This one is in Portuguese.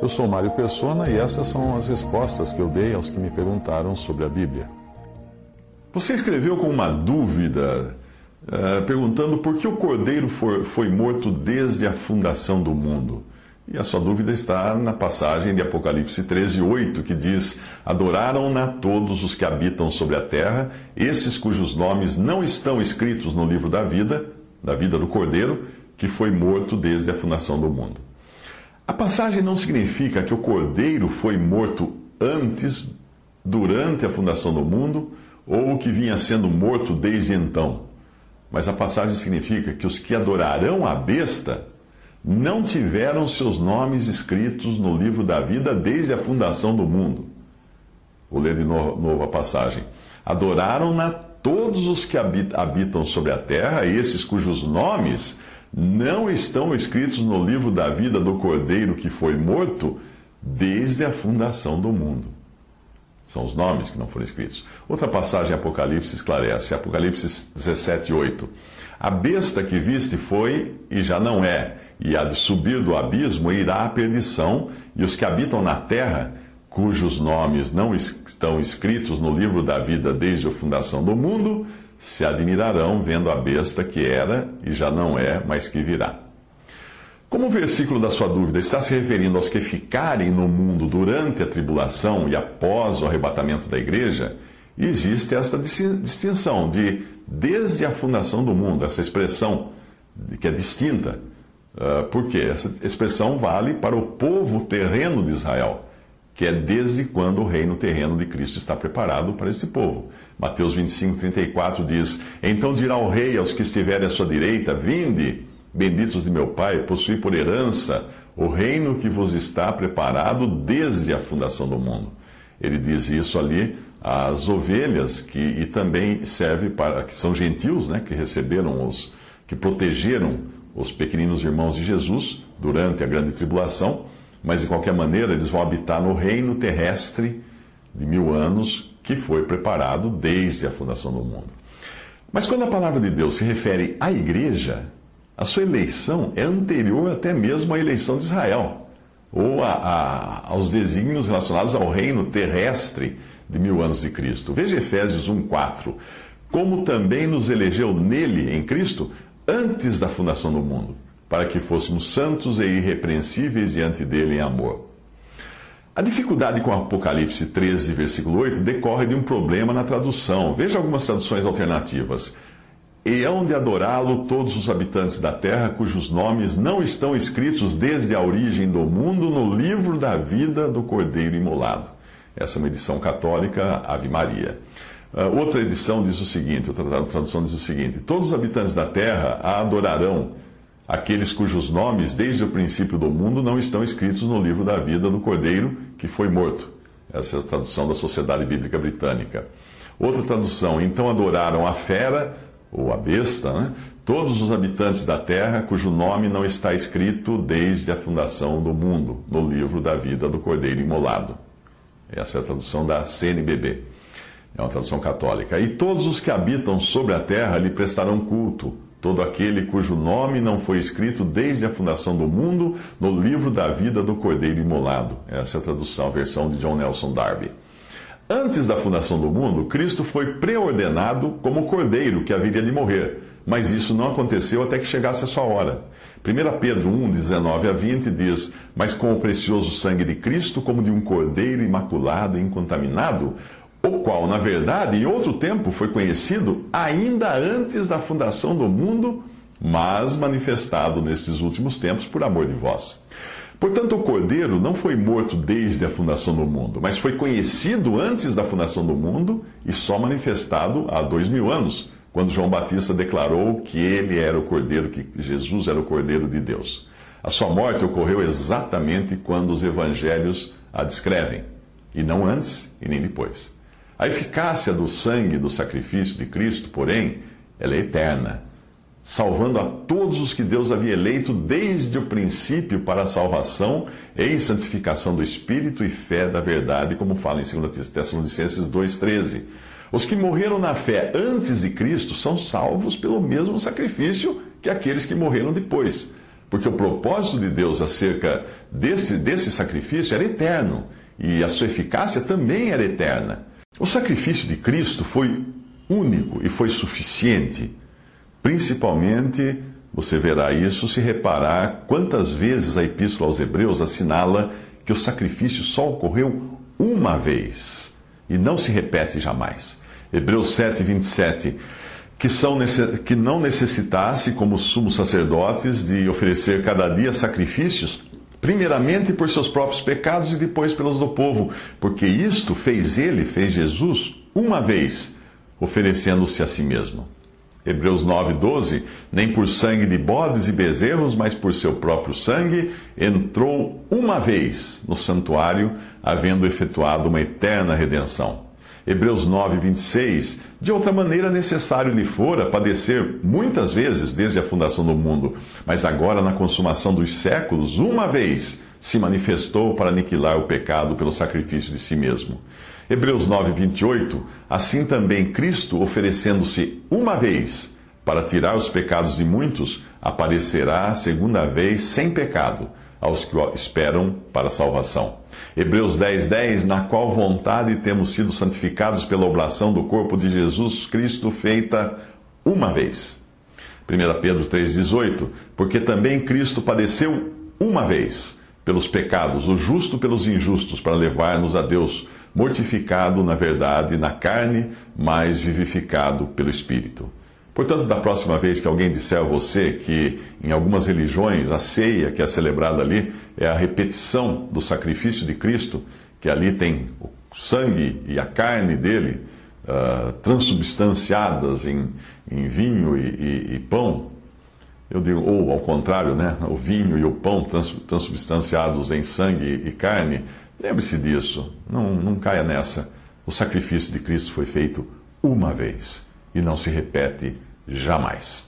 Eu sou Mário Persona e essas são as respostas que eu dei aos que me perguntaram sobre a Bíblia. Você escreveu com uma dúvida, uh, perguntando por que o cordeiro foi morto desde a fundação do mundo. E a sua dúvida está na passagem de Apocalipse 13, 8, que diz: Adoraram-na todos os que habitam sobre a terra, esses cujos nomes não estão escritos no livro da vida, da vida do cordeiro, que foi morto desde a fundação do mundo. A passagem não significa que o cordeiro foi morto antes, durante a fundação do mundo, ou que vinha sendo morto desde então. Mas a passagem significa que os que adorarão a besta não tiveram seus nomes escritos no livro da vida desde a fundação do mundo. Vou ler de novo a passagem. Adoraram-na todos os que habitam sobre a terra, esses cujos nomes não estão escritos no livro da vida do cordeiro que foi morto desde a fundação do mundo. São os nomes que não foram escritos. Outra passagem em Apocalipse esclarece, Apocalipse 17, 8. A besta que viste foi e já não é, e há de subir do abismo irá à perdição, e os que habitam na terra, cujos nomes não estão escritos no livro da vida desde a fundação do mundo, se admirarão vendo a besta que era e já não é, mas que virá. Como o versículo da sua dúvida está se referindo aos que ficarem no mundo durante a tribulação e após o arrebatamento da igreja, existe esta distinção de desde a fundação do mundo, essa expressão que é distinta. Ah, Por quê? Essa expressão vale para o povo terreno de Israel que é desde quando o reino terreno de Cristo está preparado para esse povo. Mateus 25, 34 diz: Então dirá o rei aos que estiverem à sua direita: Vinde, benditos de meu Pai, possui por herança o reino que vos está preparado desde a fundação do mundo. Ele diz isso ali às ovelhas que e também serve para que são gentios, né, que receberam os que protegeram os pequeninos irmãos de Jesus durante a grande tribulação mas de qualquer maneira eles vão habitar no reino terrestre de mil anos que foi preparado desde a fundação do mundo. Mas quando a palavra de Deus se refere à igreja, a sua eleição é anterior até mesmo à eleição de Israel, ou a, a, aos desígnios relacionados ao reino terrestre de mil anos de Cristo. Veja Efésios 1,4. Como também nos elegeu nele, em Cristo, antes da fundação do mundo para que fôssemos santos e irrepreensíveis diante dele em amor. A dificuldade com Apocalipse 13, versículo 8, decorre de um problema na tradução. Veja algumas traduções alternativas. E hão de adorá-lo todos os habitantes da terra, cujos nomes não estão escritos desde a origem do mundo no livro da vida do Cordeiro Imolado. Essa é uma edição católica, Ave Maria. Uh, outra edição diz o seguinte, outra tradução diz o seguinte: Todos os habitantes da terra a adorarão aqueles cujos nomes, desde o princípio do mundo, não estão escritos no livro da vida do Cordeiro que foi morto. Essa é a tradução da Sociedade Bíblica Britânica. Outra tradução, então adoraram a fera, ou a besta, né? todos os habitantes da terra cujo nome não está escrito desde a fundação do mundo, no livro da vida do Cordeiro Imolado. Essa é a tradução da CNBB. É uma tradução católica. E todos os que habitam sobre a terra lhe prestarão culto todo aquele cujo nome não foi escrito desde a fundação do mundo no livro da vida do Cordeiro Imolado. Essa é a tradução, a versão de John Nelson Darby. Antes da fundação do mundo, Cristo foi preordenado como cordeiro que haveria de morrer, mas isso não aconteceu até que chegasse a sua hora. 1 Pedro 1, 19 a 20 diz: Mas com o precioso sangue de Cristo, como de um cordeiro imaculado e incontaminado, o qual, na verdade, em outro tempo foi conhecido ainda antes da fundação do mundo, mas manifestado nesses últimos tempos por amor de vós. Portanto, o Cordeiro não foi morto desde a fundação do mundo, mas foi conhecido antes da fundação do mundo e só manifestado há dois mil anos, quando João Batista declarou que ele era o Cordeiro, que Jesus era o Cordeiro de Deus. A sua morte ocorreu exatamente quando os evangelhos a descrevem, e não antes e nem depois. A eficácia do sangue do sacrifício de Cristo, porém, ela é eterna, salvando a todos os que Deus havia eleito desde o princípio para a salvação em santificação do Espírito e fé da verdade, como fala em 2 Tessalonicenses 2,13. Os que morreram na fé antes de Cristo são salvos pelo mesmo sacrifício que aqueles que morreram depois. Porque o propósito de Deus acerca desse, desse sacrifício era eterno e a sua eficácia também era eterna. O sacrifício de Cristo foi único e foi suficiente. Principalmente, você verá isso se reparar quantas vezes a Epístola aos Hebreus assinala que o sacrifício só ocorreu uma vez e não se repete jamais. Hebreus 7, 27. Que, são, que não necessitasse, como sumos sacerdotes, de oferecer cada dia sacrifícios, primeiramente por seus próprios pecados e depois pelos do povo, porque isto fez ele, fez Jesus, uma vez, oferecendo-se a si mesmo. Hebreus 9, 12, nem por sangue de bodes e bezerros, mas por seu próprio sangue, entrou uma vez no santuário, havendo efetuado uma eterna redenção. Hebreus 9, 26, de outra maneira necessário lhe fora padecer muitas vezes desde a fundação do mundo, mas agora na consumação dos séculos, uma vez se manifestou para aniquilar o pecado pelo sacrifício de si mesmo. Hebreus 9, 28, assim também Cristo, oferecendo-se uma vez para tirar os pecados de muitos, aparecerá a segunda vez sem pecado aos que esperam para a salvação. Hebreus 10, 10, na qual vontade temos sido santificados pela oblação do corpo de Jesus Cristo feita uma vez. 1 Pedro 3,18, porque também Cristo padeceu uma vez pelos pecados, o justo pelos injustos, para levar-nos a Deus, mortificado na verdade na carne, mas vivificado pelo Espírito. Portanto, da próxima vez que alguém disser a você que em algumas religiões a ceia que é celebrada ali é a repetição do sacrifício de Cristo, que ali tem o sangue e a carne dele uh, transubstanciadas em, em vinho e, e, e, pão, eu digo, ou ao contrário, né, o vinho e o pão trans, transubstanciados em sangue e carne, lembre-se disso, não, não caia nessa. O sacrifício de Cristo foi feito uma vez e não se repete jamais.